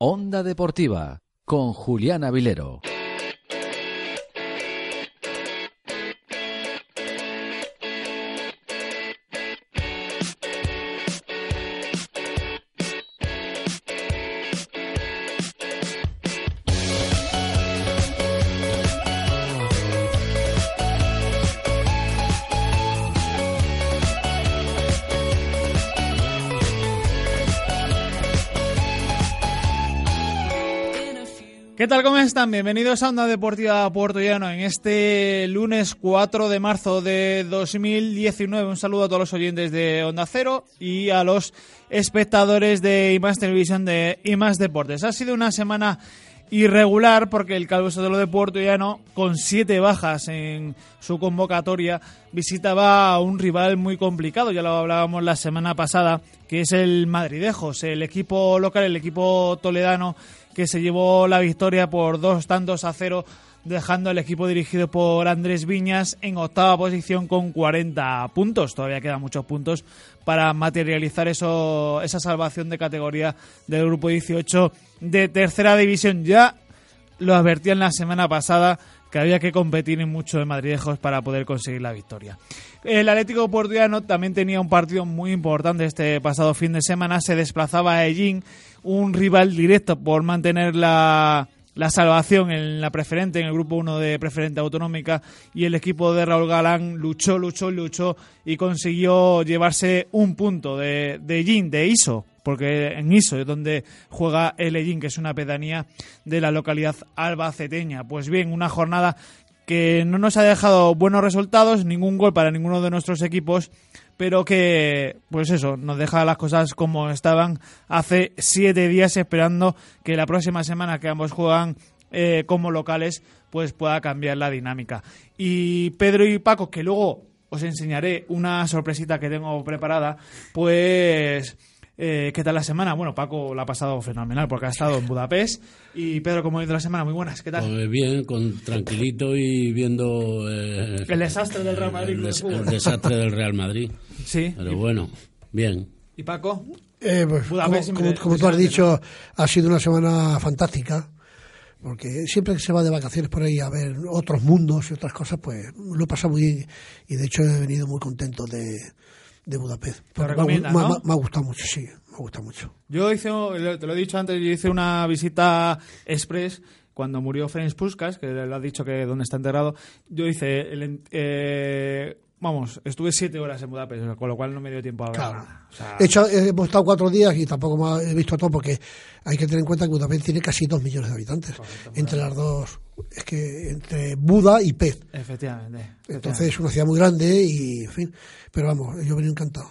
Onda Deportiva con Julián Avilero. ¿Qué tal? ¿Cómo están? Bienvenidos a Onda Deportiva Puerto Llano en este lunes 4 de marzo de 2019. Un saludo a todos los oyentes de Onda Cero y a los espectadores de IMAX Televisión de IMAX Deportes. Ha sido una semana irregular porque el Calvo Sotelo de Puerto Llano, con siete bajas en su convocatoria, visitaba a un rival muy complicado. Ya lo hablábamos la semana pasada, que es el Madridejos, el equipo local, el equipo toledano que se llevó la victoria por dos tantos a cero, dejando al equipo dirigido por Andrés Viñas en octava posición con 40 puntos. Todavía quedan muchos puntos para materializar eso, esa salvación de categoría del grupo 18 de tercera división. Ya lo advertían la semana pasada que había que competir en mucho de Madridejos para poder conseguir la victoria. El Atlético Portuano también tenía un partido muy importante este pasado fin de semana. Se desplazaba a Ellín, un rival directo por mantener la, la salvación en la preferente, en el grupo 1 de preferente autonómica, y el equipo de Raúl Galán luchó, luchó, luchó y consiguió llevarse un punto de, de de ISO, porque en ISO es donde juega el Ellín, que es una pedanía de la localidad albaceteña. Pues bien, una jornada que no nos ha dejado buenos resultados, ningún gol para ninguno de nuestros equipos, pero que, pues eso, nos deja las cosas como estaban hace siete días esperando que la próxima semana que ambos juegan eh, como locales, pues pueda cambiar la dinámica. Y Pedro y Paco, que luego os enseñaré una sorpresita que tengo preparada, pues eh, ¿Qué tal la semana? Bueno, Paco la ha pasado fenomenal porque ha estado en Budapest. Y Pedro, ¿cómo ha ido la semana? Muy buenas, ¿qué tal? Pues bien, con tranquilito y viendo... Eh, el desastre del Real Madrid. El, desastre del Real Madrid. Sí. Pero bueno, bien. ¿Y Paco? Eh, pues, como, tú has dicho, ha sido una semana fantástica porque siempre que se va de vacaciones por ahí a ver otros mundos y otras cosas, pues lo he pasado muy bien y de hecho he venido muy contento de, de Budapest. me, ha, gustado mucho, sí, me ha gustado mucho. Yo hice, te lo he dicho antes, yo hice una visita express cuando murió Ferenc Puskas, que le ha dicho que donde está enterrado. Yo hice el, eh, Vamos, estuve siete horas en Budapest, con lo cual no me dio tiempo a ver claro. He hecho, hemos estado cuatro días y tampoco he visto todo porque hay que tener en cuenta que Budapest tiene casi dos millones de habitantes. entre las dos, es que entre Buda y Pez. Efectivamente, Entonces es una ciudad muy grande y, en fin, pero vamos, yo venía encantado.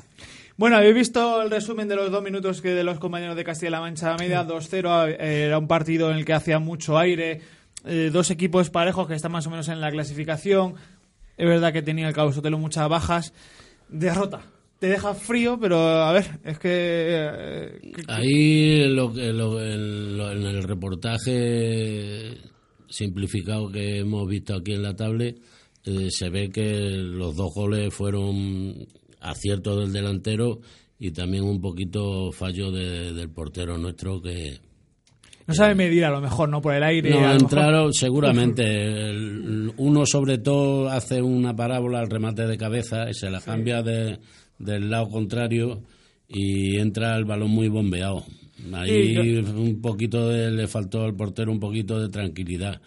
Bueno, habéis visto el resumen de los dos minutos que de los compañeros de Castilla-La Mancha Media, 2-0, eh, era un partido en el que hacía mucho aire, eh, dos equipos parejos que están más o menos en la clasificación, es verdad que tenía el Causotelo muchas bajas. Derrota. Te deja frío, pero a ver, es que... Eh, Ahí lo, en el reportaje simplificado que hemos visto aquí en la tablet, eh, se ve que los dos goles fueron acierto del delantero y también un poquito fallo del portero nuestro que, no sabe medir a lo mejor, ¿no? Por el aire. No, entraron seguramente. uno sobre todo hace una parábola al remate de cabeza y se la cambia de, del lado contrario y entra el balón muy bombeado. Ahí un poquito de, le faltó al portero un poquito de tranquilidad.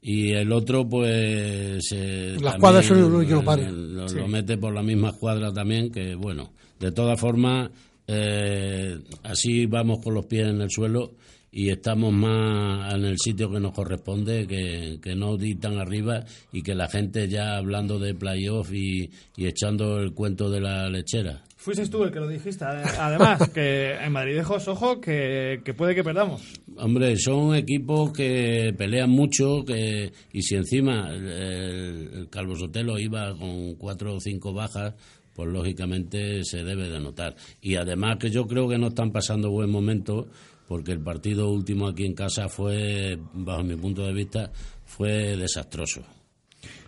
Y el otro, pues. Eh, Las cuadras son lo que lo, lo, mete por la misma cuadra también, que bueno. De todas formas, eh, así vamos con los pies en el suelo y estamos más en el sitio que nos corresponde, que, que no di tan arriba y que la gente ya hablando de playoff y, y echando el cuento de la lechera. Fuiste tú el que lo dijiste. Además, que en Madrid dejos, ojo, que, puede que perdamos. Hombre, son equipos que pelean mucho que y si encima el, Calvo Sotelo iba con cuatro o cinco bajas, pues lógicamente se debe de notar. Y además que yo creo que no están pasando buen momento porque el partido último aquí en casa fue, bajo mi punto de vista, fue desastroso.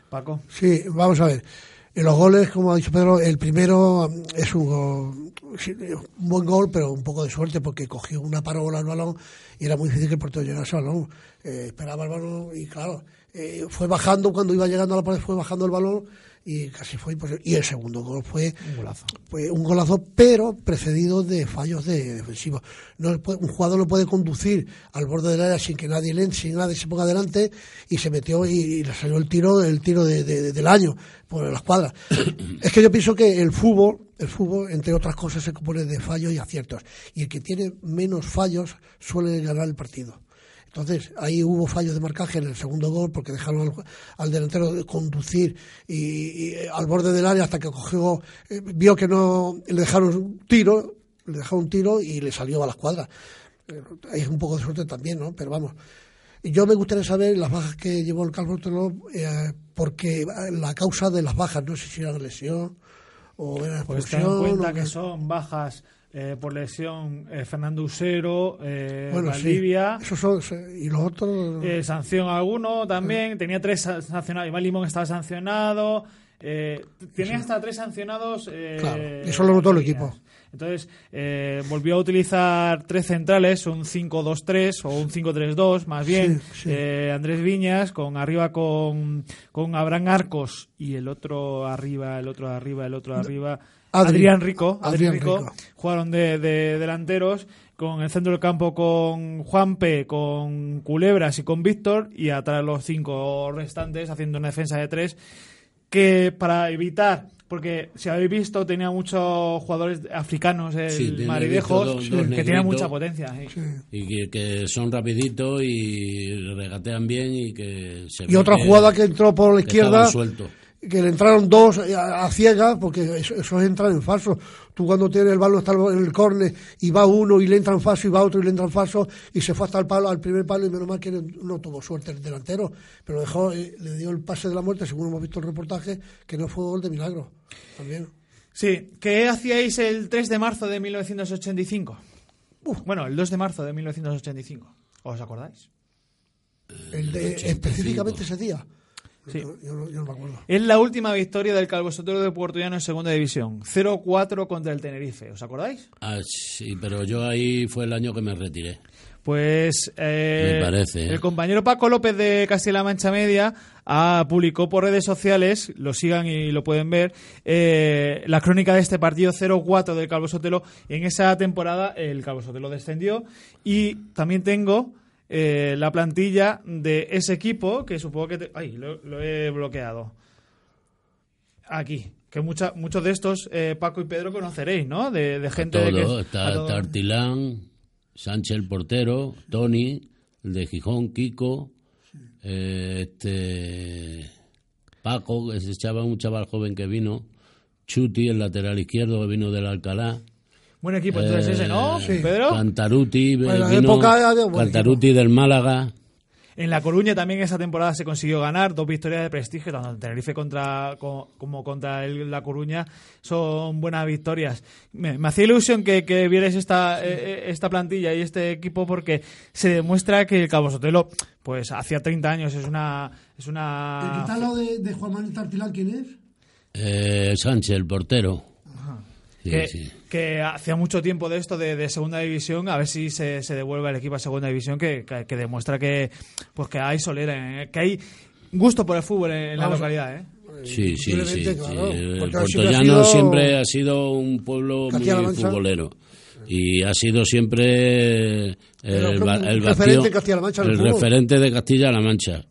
Paco. Sí, vamos a ver. En los goles, como ha dicho Pedro, el primero es un, buen gol, pero un poco de suerte porque cogió una parola al balón y era muy difícil que el portero llegase al balón. Eh, esperaba el balón y claro, eh, fue bajando cuando iba llegando a la pared, fue bajando el balón y casi fue imposible. Y el segundo gol fue un golazo, fue un golazo pero precedido de fallos de defensivos. No, un jugador no puede conducir al borde del área sin que nadie le, sin nadie se ponga adelante y se metió y, le salió el tiro el tiro del año por las cuadras. es que yo pienso que el fútbol, el fútbol, entre otras cosas, se compone de fallos y aciertos. Y el que tiene menos fallos suele ganar el partido. Entonces, ahí hubo fallos de marcaje en el segundo gol porque dejaron al, delantero conducir y, al borde del área hasta que cogió, eh, vio que no le dejaron un tiro, le dejaron un tiro y le salió a la escuadra. Eh, hay un poco de suerte también, ¿no? Pero vamos. Yo me gustaría saber las bajas que llevó el Calvo eh, porque la causa de las bajas, no sé si era lesión o era expulsión. Pues ten en cuenta que son bajas eh, por lesión eh, Fernando Usero, eh, Valdivia. y los otros. Eh, sanción alguno también. Tenía tres sancionados. Iván Limón estaba sancionado. tenía hasta tres sancionados. claro, eso lo notó el equipo. Entonces, volvió a utilizar tres centrales, un 5-2-3 o un 5-3-2, más bien. Andrés Viñas, con arriba con, con Abraham Arcos y el otro arriba, el otro arriba, el otro arriba. Adrián Rico, Adrián Rico, jugaron de, delanteros con el centro del campo con Juan P, con Culebras y con Víctor y atrás los cinco restantes haciendo una defensa de tres que para evitar porque si habéis visto tenía muchos jugadores africanos el sí, que tienen mucha potencia y que, son rapiditos y regatean bien y que y otra jugada que entró por la izquierda que le entraron dos a, ciegas, porque eso, es entrar en falso. Tú cuando tienes el balón está en el córner y va uno y le entra en falso y va otro y le entra en falso y se fue hasta el palo, al primer palo y menos mal que no tuvo suerte el delantero, pero dejó, eh, le dio el pase de la muerte, según hemos visto el reportaje, que no fue gol de milagro. También. Sí, ¿qué hacíais el 3 de marzo de 1985? Bueno, el 2 de marzo de 1985. ¿Os acordáis? El de, específicamente ese día. Sí. Es la última victoria del Calvo Sotero de Puerto Llano en segunda división. 0-4 contra el Tenerife. ¿Os acordáis? Ah, sí, pero yo ahí fue el año que me retiré. Pues eh, me parece, ¿eh? el compañero Paco López de Castilla-La Mancha Media ha publicó por redes sociales, lo sigan y lo pueden ver, eh, la crónica de este partido 0-4 del Calvo Sotelo. En esa temporada el Calvo Sotelo descendió y también tengo eh, la plantilla de ese equipo, que supongo que... ¡Ay! Lo, he bloqueado. Aquí. Que mucha, muchos de estos, eh, Paco y Pedro, conoceréis, ¿no? De, gente de que... Está Tartilán, Sánchez el portero, Tony, el de Gijón, Kiko, eh, este... Paco, ese chaval, un chaval joven que vino, Chuti, el lateral izquierdo que vino del Alcalá, Buen equipo entonces ese, ¿no? Sí. Pedro. Cantaruti, Cantaruti del Málaga. En La Coruña también esa temporada se consiguió ganar dos victorias de prestigio, tanto en Tenerife contra, como, contra el, La Coruña. Son buenas victorias. Me, hacía ilusión que, que vierais esta, eh, eh, esta plantilla y este equipo porque se demuestra que el Cabo Sotelo, pues hacía 30 años, es una... Es una... ¿El lo de, de Juan Manuel Tartilán quién es? Eh, Sánchez, el portero que, hacía mucho tiempo de esto de, segunda división, a ver si se, devuelve el equipo a segunda división, que, demuestra que pues que hay solera, ¿eh? que hay gusto por el fútbol en, la localidad. ¿eh? Sí, sí, sí. El siempre ha sido un pueblo muy futbolero y ha sido siempre el, referente, de Castilla-La Mancha.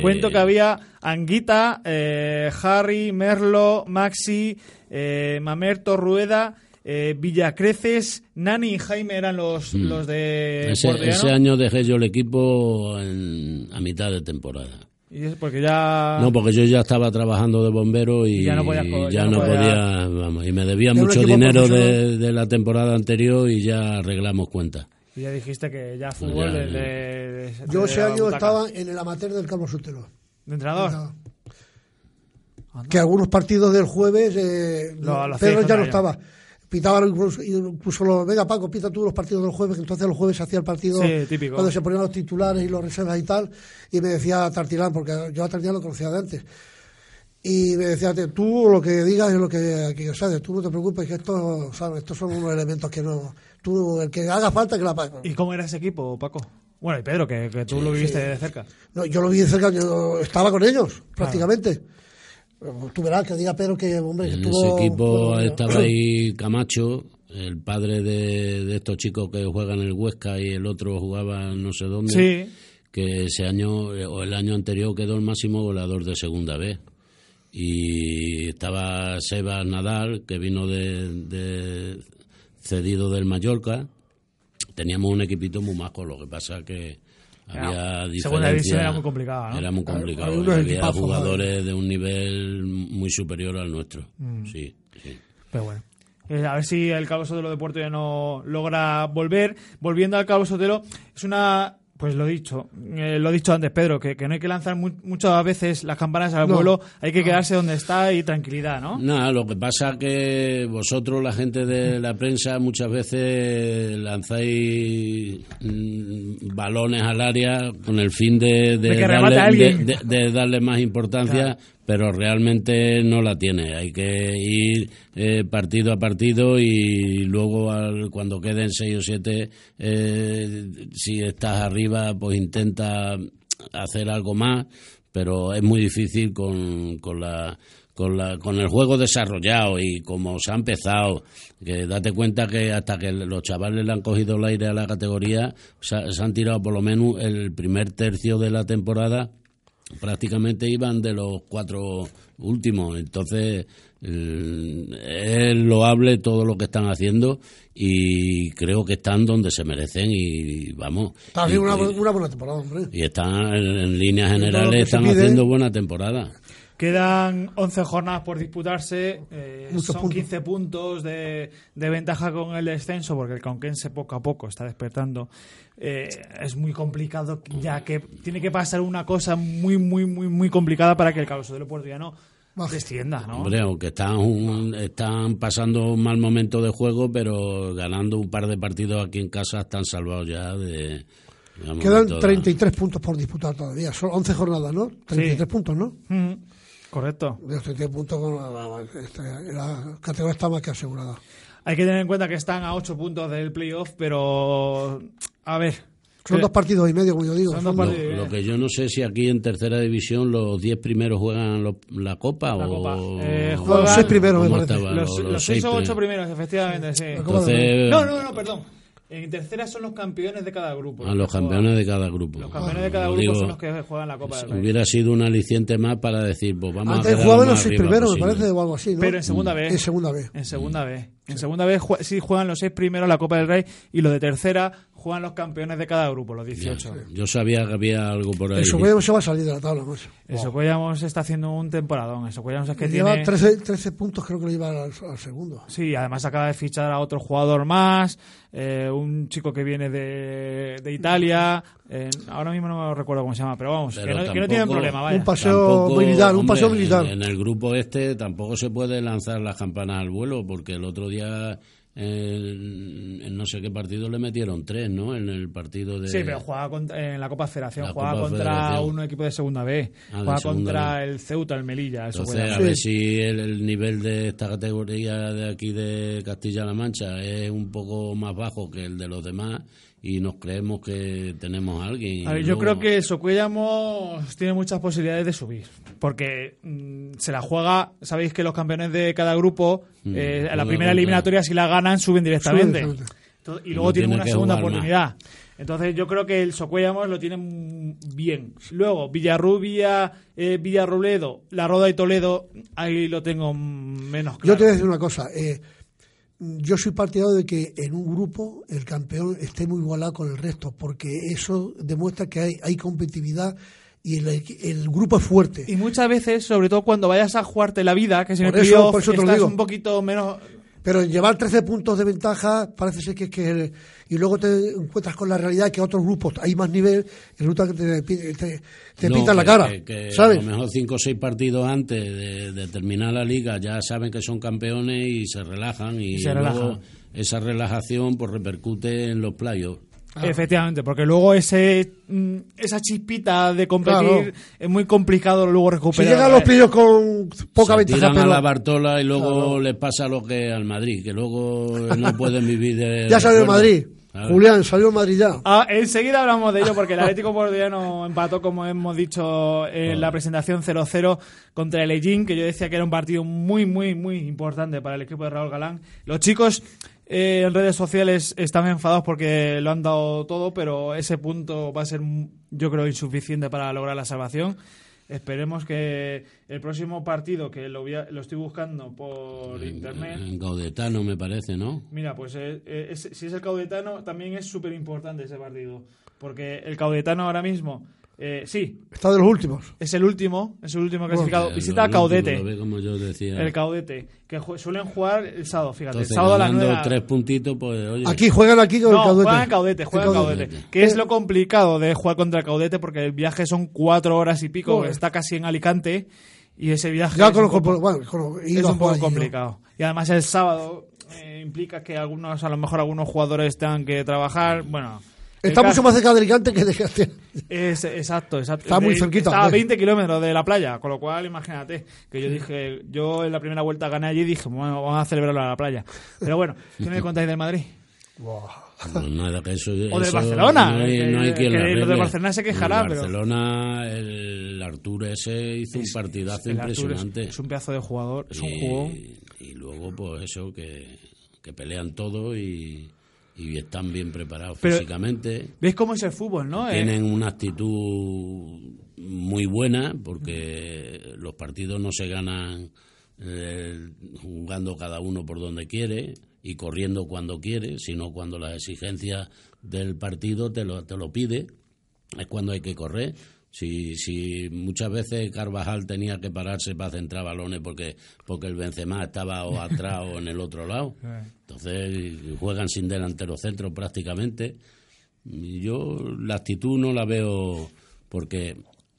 Cuento que había Anguita, eh, Harry, Merlo, Maxi, eh, Mamerto, Rueda, eh, Villacreces, Nani y Jaime eran los, mm. los de ese, ese, año dejé yo el equipo a mitad de temporada. Y es porque ya... No, porque yo ya estaba trabajando de bombero y, ya no podía, ya no podía, vamos, y me debía mucho dinero de, la temporada anterior y ya arreglamos cuentas. Y ya dijiste que ya fútbol... yo ese año estaba en el amateur del Carlos Sotelo. ¿De entrenador? Que algunos partidos del jueves, eh, Pedro ya no estaba. Pitaban incluso, incluso los, venga Paco, pita tú los partidos del jueves, que entonces los jueves se hacía el partido cuando se ponían los titulares y los reservas y tal, y me decía Tartilán, porque yo a Tartilán lo conocía de antes, y me decía, tú lo que digas es lo que aquí, sabes, tú no te preocupes, que estos, ¿sabes? estos son unos elementos que no, tú, el que haga falta que la pague. ¿Y cómo era ese equipo, Paco? Bueno, y Pedro, que, tú lo viviste de cerca. No, yo lo vi de cerca, yo estaba con ellos, prácticamente. Tú verás que diga Pedro que, hombre, en ese equipo estaba ahí Camacho, el padre de, estos chicos que juegan en el Huesca y el otro jugaba no sé dónde. Que ese año o el año anterior quedó el máximo goleador de segunda vez. Y estaba Sebas Nadal, que vino de, cedido del Mallorca. Teníamos un equipito muy majo, lo que pasa que había Segunda división era muy complicada, ¿no? Era muy complicado. Había, jugadores de un nivel muy superior al nuestro. Mm. Sí, sí. Pero bueno. Eh, a ver si el Cabo Sotelo de Puerto ya no logra volver. Volviendo al Cabo Sotelo, es una pues lo dicho, eh, lo he dicho antes, Pedro, que, no hay que lanzar muchas veces las campanas al vuelo, hay que quedarse donde está y tranquilidad, ¿no? Nada, lo que pasa que vosotros, la gente de la prensa, muchas veces lanzáis mm, balones al área con el fin de, darle, más importancia pero realmente no la tiene. Hay que ir eh, partido a partido y luego cuando queden seis o siete, eh, si estás arriba, pues intenta hacer algo más, pero es muy difícil con, con la con, la, con el juego desarrollado y como se ha empezado, que date cuenta que hasta que los chavales le han cogido el aire a la categoría, se han tirado por lo menos el primer tercio de la temporada prácticamente iban de los cuatro últimos. Entonces, es loable todo lo que están haciendo y creo que están donde se merecen y vamos. y, una, buena temporada, hombre. Y están en, líneas generales, están haciendo buena temporada. Quedan 11 jornadas por disputarse, eh, son 15 puntos de, ventaja con el descenso, porque el Conquense poco a poco está despertando. Eh, es muy complicado, ya que tiene que pasar una cosa muy, muy, muy, muy complicada para que el Cabo del Puerto ya no descienda, ¿no? Hombre, aunque están, están pasando un mal momento de juego, pero ganando un par de partidos aquí en casa están salvados ya de... Quedan 33 puntos por disputar todavía, son 11 jornadas, ¿no? 33 puntos, ¿no? Correcto. De este puntos este, la, categoría está más que asegurada. Hay que tener en cuenta que están a 8 puntos del playoff, pero a ver. Son dos partidos y medio, como yo digo. lo, que yo no sé si aquí en tercera división los 10 primeros juegan la Copa o. Eh, los 6 primeros, me Los 6 o 8 primeros, efectivamente, sí. Entonces, no, no, no, perdón. En tercera son los campeones de cada grupo. A los campeones de cada grupo. Los campeones de cada grupo son los que juegan la Copa del Rey. Hubiera sido un aliciente más para decir, pues vamos Antes a jugaban los seis primeros, me parece, o algo así, ¿no? Pero en segunda vez. En segunda vez. En segunda vez. En segunda vez sí juegan los seis primeros la Copa del Rey y los de tercera juegan los campeones de cada grupo, los 18. yo sabía que había algo por ahí. Eso se va a salir de la tabla. Pues. El Socuellamos está haciendo un temporadón. Socuellamos es que lleva tiene... 13, 13, puntos, creo que lo lleva al, segundo. Sí, además acaba de fichar a otro jugador más, eh, un chico que viene de, de Italia. Eh, ahora mismo no me recuerdo cómo se llama, pero vamos, que, no, que, no, tienen problema. Vaya. Un paseo militar, un paseo militar. En, en el grupo este tampoco se puede lanzar las campanas al vuelo, porque el otro día en, no sé qué partido le metieron tres, ¿no? En el partido de. Sí, pero jugaba en la Copa Federación, jugaba contra un equipo de segunda B, ah, jugaba contra el Ceuta, el Melilla. Eso Entonces, a ver si el, nivel de esta categoría de aquí de Castilla-La Mancha es un poco más bajo que el de los demás y nos creemos que tenemos a alguien. A ver, yo creo que Socuellamos tiene muchas posibilidades de subir, porque mm, se la juega, sabéis que los campeones de cada grupo, mm, eh, la primera eliminatoria si la ganan suben directamente. y luego tienen una segunda oportunidad. Entonces yo creo que el Socuellamos lo tienen bien. Luego, Villarrubia, eh, Villarrobledo, La Roda y Toledo, ahí lo tengo menos claro. Yo te voy a decir una cosa. Eh, yo soy partidario de que en un grupo el campeón esté muy igualado con el resto, porque eso demuestra que hay, hay competitividad y el, grupo es fuerte. Y muchas veces, sobre todo cuando vayas a jugarte la vida, que si eso estás un poquito menos... Pero llevar 13 puntos de ventaja parece ser que, que y luego te encuentras con la realidad que otros grupos hay más nivel y resulta que te, te, te pintan la cara. ¿sabes? A lo mejor cinco o seis partidos antes de, terminar la liga ya saben que son campeones y se relajan y, luego esa relajación pues repercute en los playos. Efectivamente, porque luego ese mm, esa chispita de competir es muy complicado luego recuperar. Si llegan los pillos con poca ventaja. Tiran a la Bartola y luego les pasa lo que al Madrid, que luego no pueden vivir de. ya salió el Madrid. Julián, salió el Madrid ya. Ah, enseguida hablamos de ello porque el Atlético Portugués empató, como hemos dicho en la presentación 0-0 contra el Eijin, que yo decía que era un partido muy, muy, muy importante para el equipo de Raúl Galán. Los chicos eh, en redes sociales están enfadados porque lo han dado todo, pero ese punto va a ser, yo creo, insuficiente para lograr la salvación. Esperemos que el próximo partido, que lo, lo estoy buscando por internet. En Caudetano, me parece, ¿no? Mira, pues eh, eh, si es el Caudetano, también es súper importante ese partido. Porque el Caudetano ahora mismo eh, sí. Está de los últimos. Es el último, es el último clasificado. Visita a Caudete. El Caudete, que suelen jugar el sábado, fíjate. el sábado a las 9. tres puntitos, pues, Aquí juegan aquí con el Caudete. juegan Caudete, juegan Caudete. Que es lo complicado de jugar contra el Caudete porque el viaje son cuatro horas y pico, está casi en Alicante y ese viaje es, un poco, complicado. Y además el sábado eh, implica que algunos, a lo mejor algunos jugadores tengan que trabajar, bueno Está mucho más cerca de Alicante que de Castilla. Es, exacto, exacto. Está muy cerquita. Está a 20 kilómetros de la playa, con lo cual imagínate que yo dije, yo en la primera vuelta gané allí y dije, bueno, vamos a celebrarlo a la playa. Pero bueno, ¿qué me contáis del Madrid? nada, que eso, o del Barcelona. No hay, no hay quien que, Los de Barcelona se quejarán. El Barcelona, el Arturo ese hizo un partidazo impresionante. Es, un pedazo de jugador, es un jugador. Y luego, pues eso, que, que pelean todo y y están bien preparados físicamente. ¿Ves cómo es el fútbol, no? Tienen una actitud muy buena porque los partidos no se ganan eh, jugando cada uno por donde quiere y corriendo cuando quiere, sino cuando las exigencias del partido te lo, te lo pide, es cuando hay que correr. Si, si muchas veces Carvajal tenía que pararse para centrar balones porque, porque el Benzema estaba o atrás o en el otro lado, entonces juegan sin delantero centro prácticamente. Yo la actitud no la veo porque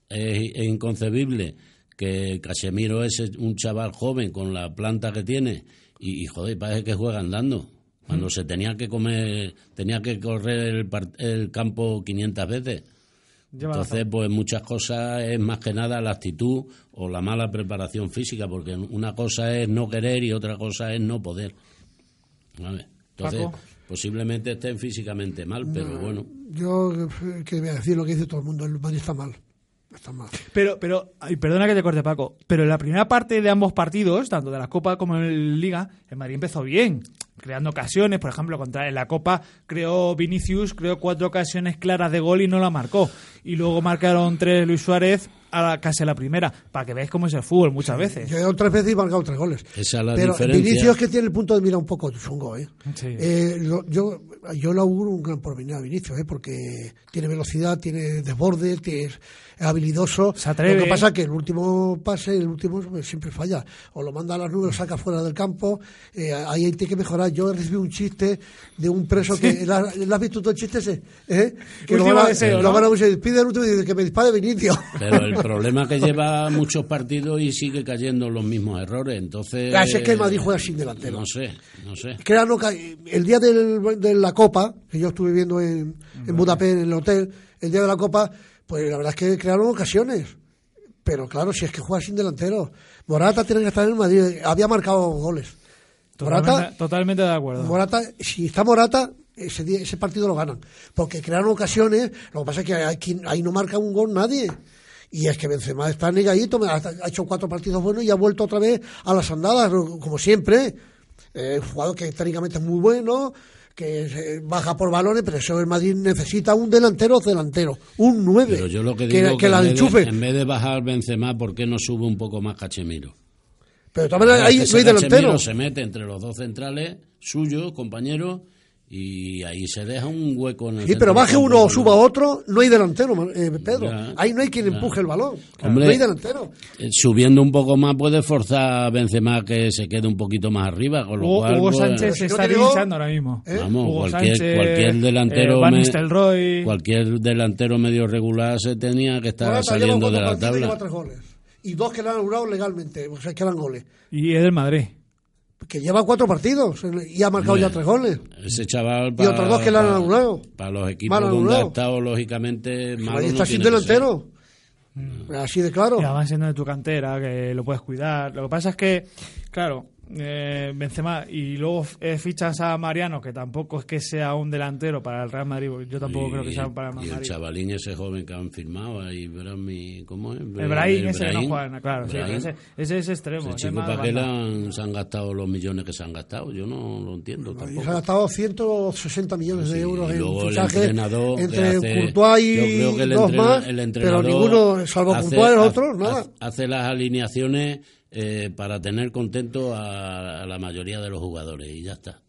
es, inconcebible que Casemiro es un chaval joven con la planta que tiene y, joder, parece que juega andando. Cuando se tenía que comer, tenía que correr el, el campo 500 veces entonces, pues muchas cosas es más que nada la actitud o la mala preparación física, porque una cosa es no querer y otra cosa es no poder. Entonces, posiblemente estén físicamente mal, pero bueno. Yo que voy a decir lo que dice todo el mundo, el Madrid está mal. Pero, pero, perdona que te corte, Paco, pero en la primera parte de ambos partidos, tanto de la Copa como en Liga, el Madrid empezó bien creando ocasiones, por ejemplo, contra en la Copa creó Vinicius, creó cuatro ocasiones claras de gol y no la marcó. Y luego marcaron tres Luis Suárez a la, casi a la primera, para que veáis cómo es el fútbol muchas veces. Yo he tres veces y marcado tres goles. Esa es la Pero diferencia. Vinicius que tiene el punto de mira un poco chungo, ¿eh? eh yo, yo le auguro un gran porvenir a Vinicius, ¿eh? Porque tiene velocidad, tiene desborde, tiene es habilidoso. Se atreve. Lo que pasa es que el último pase, el último siempre falla. O lo manda a las nubes, lo saca fuera del campo. Eh, ahí hay que mejorar. Yo he recibido un chiste de un preso que. ¿La, has visto todo el chiste ese? ¿Eh? Que lo van, a, deseo, lo van a pide el último y dice que me dispare Vinicio. Pero el problema es que lleva muchos partidos y sigue cayendo los mismos errores. Entonces. es que el Madrid juega sin delantero. No sé, no sé. el día del, de la Copa, que yo estuve viendo en, en Budapest, en el hotel, el día de la Copa pues la verdad es que crearon ocasiones. Pero claro, si es que juega sin delantero. Morata tiene que estar en el Madrid. Había marcado goles. Totalmente, Morata, totalmente de acuerdo. Morata, si está Morata, ese, ese partido lo ganan. Porque crearon ocasiones. Lo que pasa es que ahí no marca un gol nadie. Y es que Benzema está negadito, ha hecho cuatro partidos buenos y ha vuelto otra vez a las andadas, como siempre. Eh, un jugador que técnicamente es muy bueno, que baja por balones, pero eso el Madrid necesita un delantero delantero, un 9. Pero yo lo que digo que, la en, vez de, en vez de bajar Benzema, ¿por qué no sube un poco más Cachemiro? Pero también ahí no hay delantero. se mete entre los dos centrales suyos, compañeros, y ahí se deja un hueco en el Sí, pero baje uno o suba otro, no hay delantero, eh, Pedro. ahí no hay quien empuje el balón. no hay delantero. Eh, subiendo un poco más puede forzar a Benzema que se quede un poquito más arriba. Con lo Hugo, cual, Hugo pues, Sánchez se está hinchando ahora mismo. ¿Eh? Vamos, cualquier, cualquier delantero cualquier delantero medio regular se tenía que estar saliendo de la tabla. Y, dos que le han anulado legalmente, o sea, que eran goles. Y es del Madrid que lleva cuatro partidos y ha marcado ya tres goles. Ese chaval. y otros dos que le han anulado. Para los equipos donde ha estado, lógicamente, malo Ahí está sin delantero. Así de claro. Ya van siendo de tu cantera, que lo puedes cuidar. Lo que pasa es que, claro, eh, Benzema y luego eh, fichas a Mariano, que tampoco es que sea un delantero para el Real Madrid, yo tampoco creo que sea para el Real Madrid. Y el chavalín ese joven que han firmado ahí, mi ¿cómo es? El Brahim, ese que no juega, claro, sí, ese, ese, es extremo. Ese chico, ¿para qué se han gastado los millones que se han gastado? Yo no lo entiendo tampoco. Se han gastado 160 millones de euros en fichaje entre Courtois y dos más, pero ninguno, salvo Courtois, los otros, nada. Hace las alineaciones eh, para tener contento a, la mayoría de los jugadores y ya está.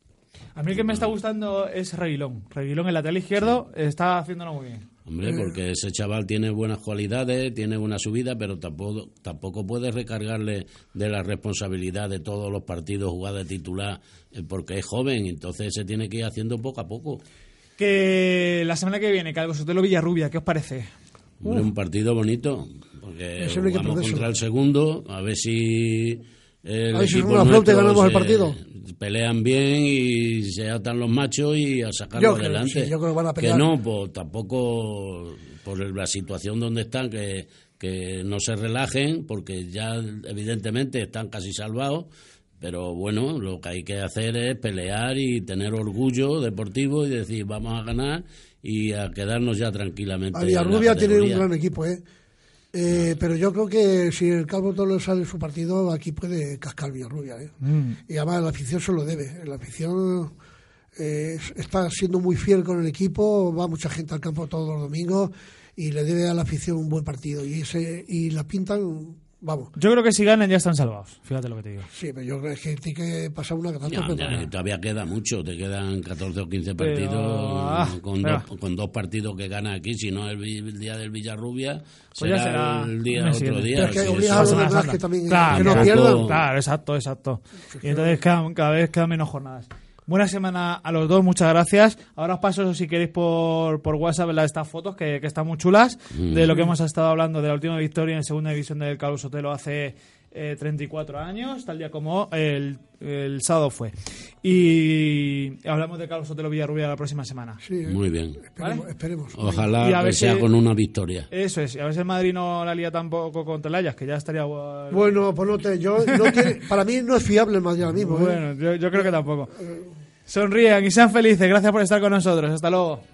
A mí el que me está gustando es Reguilón. Reguilón, el lateral izquierdo, está haciéndolo muy bien. Hombre, porque ese chaval tiene buenas cualidades, tiene buena subida, pero tampoco, tampoco puedes recargarle de la responsabilidad de todos los partidos jugar de titular, eh, porque es joven, entonces se tiene que ir haciendo poco a poco. Que la semana que viene, Calvo Sotelo Villarrubia, ¿qué os parece? Un partido bonito, porque vamos contra el segundo, a ver si el equipo ganamos el partido. Pelean bien y se atan los machos y a sacarlo adelante. que, no, pues tampoco por la situación donde están, que, que no se relajen, porque ya evidentemente están casi salvados. Pero bueno, lo que hay que hacer es pelear y tener orgullo deportivo y decir, vamos a ganar y a quedarnos ya tranquilamente. Rubia tiene un gran equipo, ¿eh? Eh, pero yo creo que si el Calvo Tolo sale su partido, aquí puede cascar Villarrubia. ¿eh? Mm. Y además la afición se lo debe. La afición eh, está siendo muy fiel con el equipo, va mucha gente al campo todos los domingos y le debe a la afición un buen partido. Y, ese, y la pintan Vamos. Yo creo que si ganan ya están salvados, fíjate lo que te digo. Sí, pero yo creo que tiene que pasar una catástrofe. todavía queda mucho, te quedan 14 o 15 partidos ah, con, dos, con, dos, partidos que gana aquí, si no el, día del Villarrubia, pues será, el día otro día. Pero es que a los demás que también claro, que no pierdan. Claro, exacto, exacto. Y entonces cada, cada vez quedan menos jornadas. Buena semana a los dos, muchas gracias. Ahora os paso, si queréis, por, por WhatsApp estas fotos que, que están muy chulas de lo que hemos estado hablando de la última victoria en segunda división del Carlos Sotelo hace 34 eh, años, tal día como el, el, sábado fue. Y hablamos de Carlos Sotelo Villarrubia la próxima semana. Sí, muy bien. Esperemos. Ojalá que sea con una victoria. Eso es, y a ver si el Madrid no la lía tampoco contra el Ajax, que ya estaría. Bueno, pues no te. Yo, no para mí no es fiable el Madrid ahora mismo. ¿eh? Bueno, yo, yo creo que tampoco. Sonrían y sean felices. Gracias por estar con nosotros. Hasta luego.